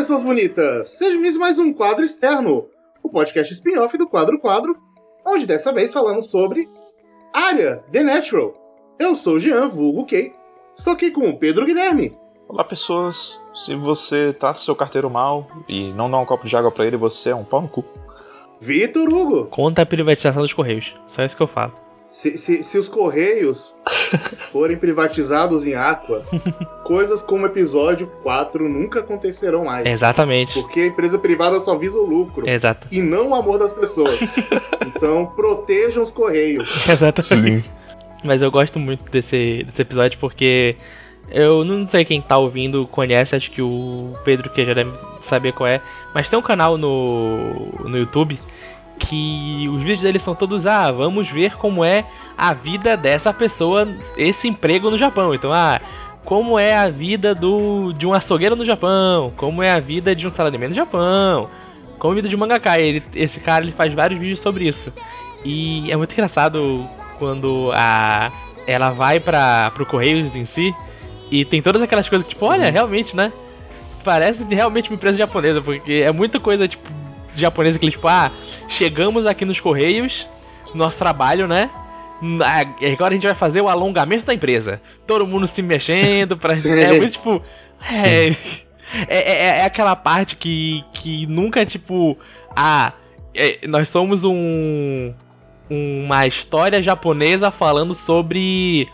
Olá, pessoas bonitas! Sejam bem-vindos a mais um quadro externo, o podcast spin-off do Quadro Quadro, onde dessa vez falamos sobre Área The Natural. Eu sou o Jean, vulgo Kay. Estou aqui com o Pedro Guilherme. Olá, pessoas. Se você trata seu carteiro mal e não dá um copo de água pra ele, você é um pau no cu. Vitor Hugo. Contra a privatização dos Correios. Só isso que eu falo. Se, se, se os Correios forem privatizados em Aqua, coisas como episódio 4 nunca acontecerão mais. Exatamente. Porque a empresa privada só visa o lucro. Exato. E não o amor das pessoas. então protejam os Correios. Exatamente. Mas eu gosto muito desse, desse episódio porque eu não sei quem tá ouvindo conhece, acho que o Pedro que já deve saber qual é. Mas tem um canal no, no YouTube que os vídeos dele são todos, ah, vamos ver como é a vida dessa pessoa, esse emprego no Japão. Então, ah, como é a vida do, de um açougueiro no Japão, como é a vida de um salaryman no Japão, como a vida de um mangaka. Ele, esse cara ele faz vários vídeos sobre isso. E é muito engraçado quando a ela vai para pro Correios em si e tem todas aquelas coisas que, tipo, olha, realmente, né? Parece realmente uma empresa japonesa, porque é muita coisa, tipo, japonesa que eles, tipo, ah, chegamos aqui nos Correios, nosso trabalho, né? Agora a gente vai fazer o alongamento da empresa. Todo mundo se mexendo pra. é muito tipo. É, é, é, é, aquela parte que, que nunca, tipo. Ah, é, nós somos um. Uma história japonesa falando sobre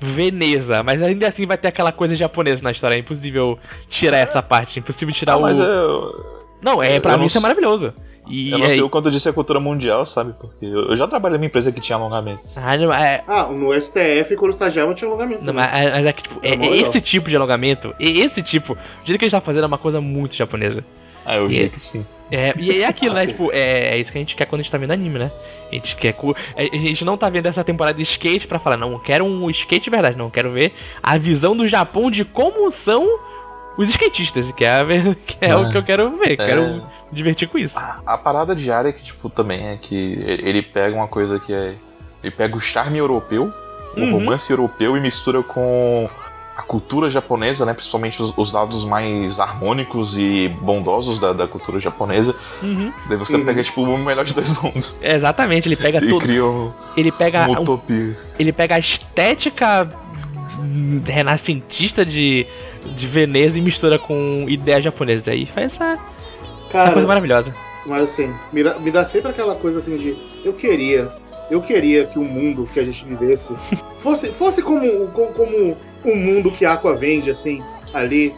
Veneza, mas ainda assim vai ter aquela coisa japonesa na história. É impossível tirar essa parte, é impossível tirar ah, o. Mas eu... Não, é, pra eu mim não... isso é maravilhoso. E eu não sei o quanto disso é cultura mundial, sabe? Porque eu já trabalhei numa empresa que tinha alongamento. Ah, não, é... ah no STF, quando estagiava, tinha alongamento. Não, mas, é, mas é que, tipo, é, é esse tipo de alongamento, esse tipo, o jeito que a gente tá fazendo é uma coisa muito japonesa. Ah, é o jeito sim. É, e é aquilo, ah, né? Sim. Tipo, é, é, isso que a gente quer quando a gente tá vendo anime, né? A gente quer. A gente não tá vendo essa temporada de skate pra falar, não, eu quero um skate de verdade, não. Eu quero ver a visão do Japão de como são os skatistas, que é, a, que é, o que eu quero ver. É... Quero divertir com isso. A, a, parada diária que, tipo, também é que ele pega uma coisa que é. Ele pega o charme europeu, o uhum. romance europeu e mistura com a cultura japonesa, né? Principalmente os, os lados mais harmônicos e bondosos da, da cultura japonesa. Uhum. Daí você uhum. pega, tipo, o melhor de dois mundos. É, exatamente, ele pega e tudo. Cria um, ele pega uma utopia. Um, ele pega a estética renascentista de, de Veneza e mistura com ideia japonesa. Aí faz essa, Cara, essa coisa maravilhosa. Mas assim, me dá, me dá sempre aquela coisa assim de eu queria, eu queria que o mundo que a gente vivesse fosse, fosse como, como, como um mundo que a Aqua vende, assim, ali,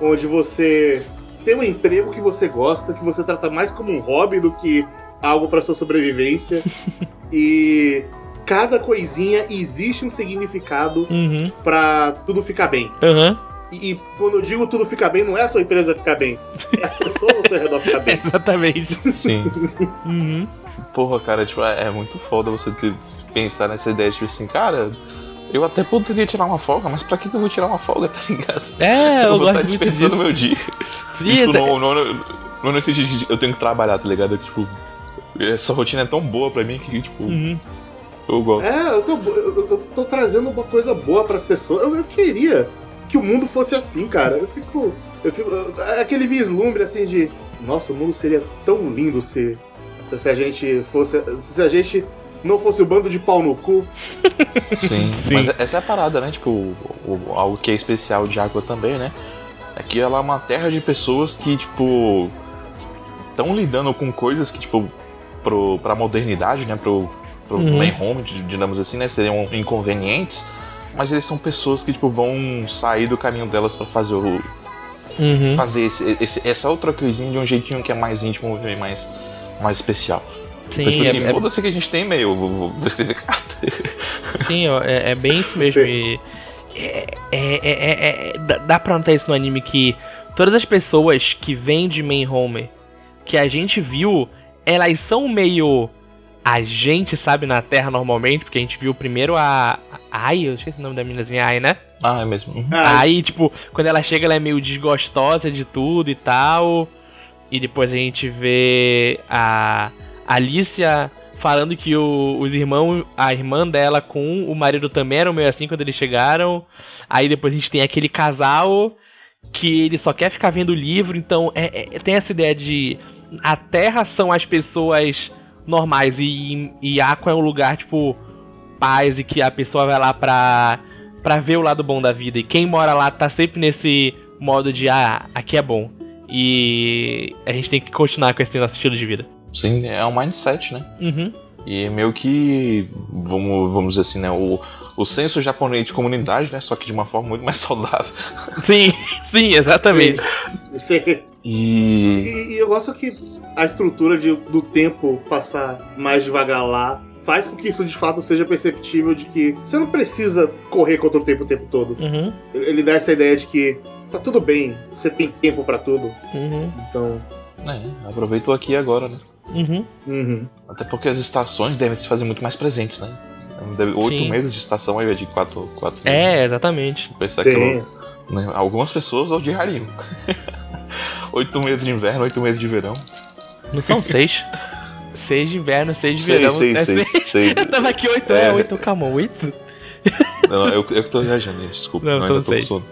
onde você tem um emprego que você gosta, que você trata mais como um hobby do que algo para sua sobrevivência. e cada coisinha existe um significado uhum. para tudo ficar bem. Uhum. E, e, quando eu digo tudo ficar bem, não é a sua empresa ficar bem, é as pessoas ao seu redor ficar bem. Exatamente. Sim. uhum. Porra, cara, tipo, é, é muito foda você ter, pensar nessa ideia, tipo assim, cara, eu até poderia tirar uma folga, mas pra que, que eu vou tirar uma folga, tá ligado? É, eu, eu vou estar desperdiçando meu dia. Sim, tipo, não, não, não, não nesse dia eu tenho que trabalhar, tá ligado? Tipo, essa rotina é tão boa pra mim que, tipo, uhum. eu gosto. É, eu tô, eu, eu tô trazendo uma coisa boa pras pessoas. Eu, eu queria que o mundo fosse assim, cara. Eu fico. Eu fico. Aquele vislumbre assim de. Nossa, o mundo seria tão lindo se. Se a gente fosse. Se a gente não fosse o bando de pau no cu. Sim, Sim. mas essa é a parada, né? Tipo, o, o, algo que é especial de água também, né? É que ela é uma terra de pessoas que, tipo. estão lidando com coisas que, tipo, pro, pra modernidade, né? Pro, pro uhum. main home, digamos assim, né? Seriam inconvenientes mas eles são pessoas que tipo, vão sair do caminho delas para fazer o. Uhum. Fazer esse, esse, essa outra coisinha de um jeitinho que é mais íntimo e mais, mais especial. Sim, então, tipo é, assim, é... foda-se que a gente tem e-mail, vou, vou, vou escrever carta. Sim, ó, é, é, bem isso mesmo. E é, é, é, é, dá, dá pra notar isso no anime que todas as pessoas que vêm de main home que a gente viu, elas são meio a gente sabe na Terra normalmente, porque a gente viu primeiro a. Ai, eu esqueci o nome da meninazinha Ai, né? Ah, é mesmo. Uhum. Aí, tipo, quando ela chega, ela é meio desgostosa de tudo e tal. E depois a gente vê a Alicia falando que o, os irmãos, a irmã dela com o marido também eram meio assim quando eles chegaram. Aí depois a gente tem aquele casal que ele só quer ficar vendo o livro, então é, é, tem essa ideia de a Terra são as pessoas normais e, e Aqua é um lugar, tipo, paz e que a pessoa vai lá pra, pra ver o lado bom da vida. E quem mora lá tá sempre nesse modo de, ah, aqui é bom. E a gente tem que continuar com esse nosso estilo de vida. Sim, é um mindset, né? Uhum. E meio que, vamos, vamos dizer assim, né? O, o senso japonês de comunidade, né? Só que de uma forma muito mais saudável. Sim, sim, exatamente. Sim. E... E, e eu gosto que a estrutura de, do tempo passar mais devagar lá faz com que isso de fato seja perceptível de que você não precisa correr contra o tempo o tempo todo. Uhum, Ele ele dá essa ideia de que tá tudo bem, você tem tempo pra tudo. uhum, Então, É, aproveitou aqui agora, né? uhum. uhum. Até porque as estações devem se fazer muito mais presentes, né? Deve- Oito meses de estação ao invés de quatro, quatro meses. É, exatamente. Pensar Sim. que eu- né, algumas pessoas odiariam. oito meses de inverno, oito meses de verão. Não são seis. seis de inverno, seis de Seis, verão. seis, é seis, seis. seis. Eu tava aqui oito, é, É. oito, calma, oito? Não, eu, eu que tô viajando, desculpa. Não, eu são seis. sono.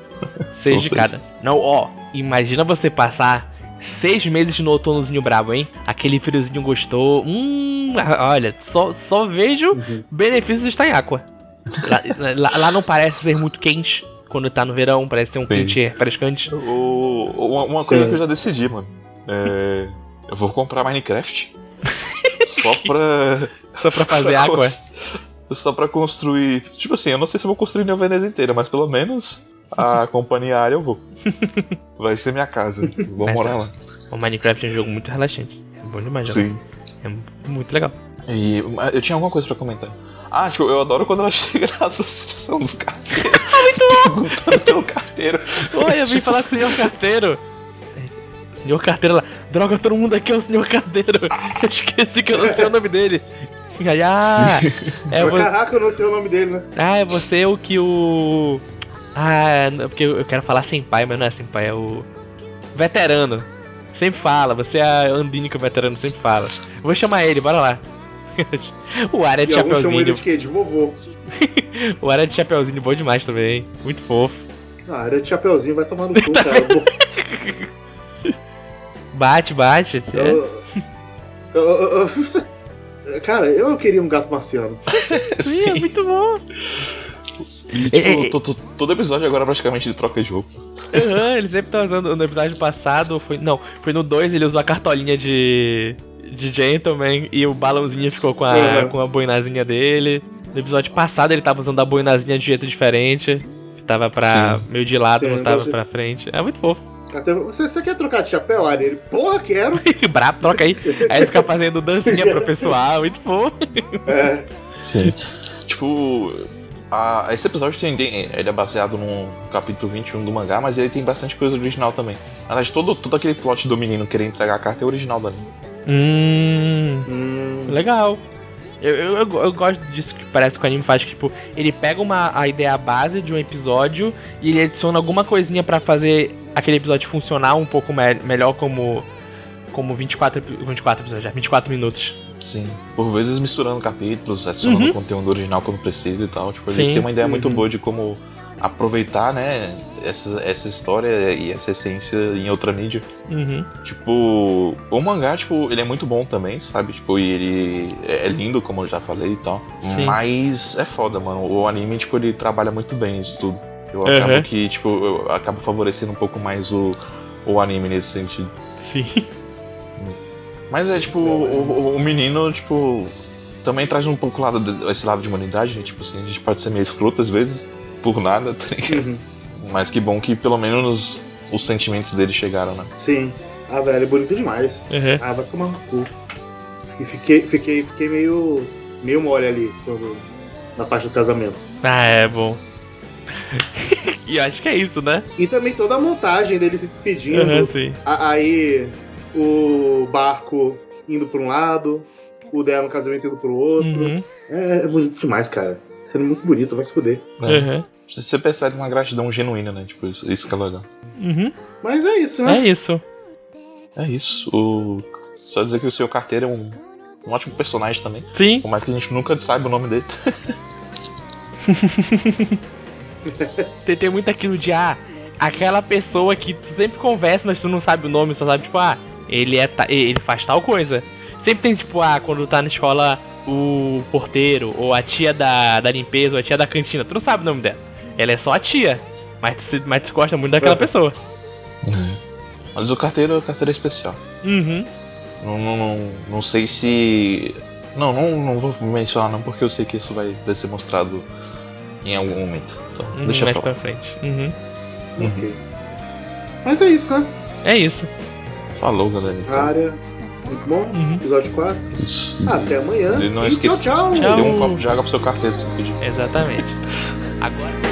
Seis São de seis. cada. Não, ó, imagina você passar seis meses no outonozinho brabo, hein? Aquele friozinho gostou. Hum, olha, só, só vejo Uhum. benefícios de estar em Aqua. Lá, lá- lá não parece ser muito quente. Quando tá no verão, parece ser um Sim. quente refrescante. O- uma, uma coisa Sim. que eu já decidi, mano. É, eu vou comprar Minecraft. só pra. Só pra fazer pra cons- Só pra construir. Tipo assim, eu não sei se eu vou construir Nova Veneza inteira, mas pelo menos a companhia área eu vou. Vai ser minha casa. Vou Essa- morar lá. O Minecraft é um jogo muito relaxante. É bom demais. Sim. É muito legal. E mas eu tinha alguma coisa pra comentar. Ah, tipo, eu adoro quando ela chega na associação dos carteiros. Perguntando pelo carteiro. Oi, eu vim falar com o senhor carteiro. É, Senhor carteiro lá. Droga, todo mundo aqui é o senhor carteiro. Eu esqueci que eu não sei o nome dele. Aí, ah, é, vo- Caraca, eu não sei o nome dele, né? ah, é você o que o. Ah, não, porque eu quero falar sem pai, mas não é sem pai, é o. Veterano. Sempre fala, você é a Andine que o veterano sempre fala. Eu vou chamar ele, bora lá. o área de E chamam ele chapeuzinho. de quê? De vovô. O área de chapeuzinho bom demais também, hein? Muito fofo. Ah, área de chapeuzinho vai tomar no cu, cara. Bate, bate. é. eu- eu- eu- eu- Cara, eu queria um gato marciano. Sim, é muito bom. E, É, é, é. tipo, to- todo episódio agora praticamente ele troca de roupa. Aham, ele sempre tá usando. No episódio passado, foi. Não, foi no 2 ele usou a cartolinha de. De Gentleman e o balãozinho ficou com a, Uhum. com a boinazinha dele. No episódio passado ele tava usando a boinazinha de jeito diferente. Tava pra. meio de lado, Sim, não tava você- pra frente. É muito fofo. Até, você, você quer trocar de chapéu, Ari? Ele, porra, quero. Brabo, troca aí. Aí ele fica fazendo dancinha pro pessoal, muito fofo. É, Sim. tipo, a- esse episódio tem, ele é baseado no capítulo 21 do mangá, mas ele tem bastante coisa original também. Na verdade, todo, todo aquele plot do menino querer entregar a carta é original dali. Hum. hum, Legal. Eu, eu, eu, eu gosto disso que parece que o anime faz, que, tipo, ele pega uma, a ideia base de um episódio e ele adiciona alguma coisinha pra fazer aquele episódio funcionar um pouco me melhor como como 24, epi- 24 episódios, já, 24 minutos. Sim. Por vezes misturando capítulos, adicionando Uhum. conteúdo original quando precisa e tal. Tipo, eles têm uma ideia muito Uhum. boa de como aproveitar, né, essa, essa história e essa essência em outra mídia. Uhum. Tipo, o mangá, tipo, ele é muito bom também, sabe? Tipo, e ele é lindo, como eu já falei e tal. Sim. Mas é foda, mano. O anime, tipo, ele trabalha muito bem isso tudo. Eu Uhum. acabo que, tipo, eu acabo favorecendo um pouco mais o, o anime nesse sentido. Sim. Mas é, tipo, o, o- menino, tipo, também traz um pouco lado esse lado de humanidade, né? Tipo assim, a gente pode ser meio escroto às vezes, por nada, tá ligado? uhum, Mas que bom que pelo menos os sentimentos dele chegaram, né? sim. Ah, velho, é bonito demais. Uhum. Ah, vai tomar no cu. E fiquei, fiquei, fiquei meio, meio mole ali quando- na parte do casamento. Ah, é bom. e acho que é isso, né? E também toda a montagem dele se despedindo. Uhum, sim. A- Aí o barco indo pra um lado, o dela no casamento indo pro outro. Uhum. É, é bonito demais, cara. Sendo muito bonito, vai se fuder. É. Uhum. Você percebe uma gratidão genuína, né? Tipo, isso, isso que é legal. Uhum. Mas é isso, né? É isso. É isso. O... Só dizer que o seu carteiro é um, um ótimo personagem também. Sim. Por mais que a gente nunca saiba o nome dele. Tem, tem muito aquilo de, ah, aquela pessoa que tu sempre conversa, mas tu não sabe o nome, só sabe, tipo, ah, ele é ele faz tal coisa. Sempre tem, tipo, ah, quando tá na escola, o porteiro, ou a tia da, da limpeza, ou a tia da cantina, tu não sabe o nome dela. Ela é só a tia, mas tu, mas tu gosta muito daquela é. pessoa. Uhum. Mas o carteiro, o carteiro é especial. Uhum. Não, não, não, não sei se. Não, não, não vou mencionar não, porque eu sei que isso vai, vai ser mostrado em algum momento. Então, uhum, deixa pra, pra frente. Uhum. Ok. Mas é isso, né? É isso. Falou, galera. Então. Área. Muito bom. Uhum. Episódio 4. Isso. Até amanhã. E não e tchau, tchau. tchau. Dê um copo de água pro seu carteiro se pedir. Exatamente. Agora.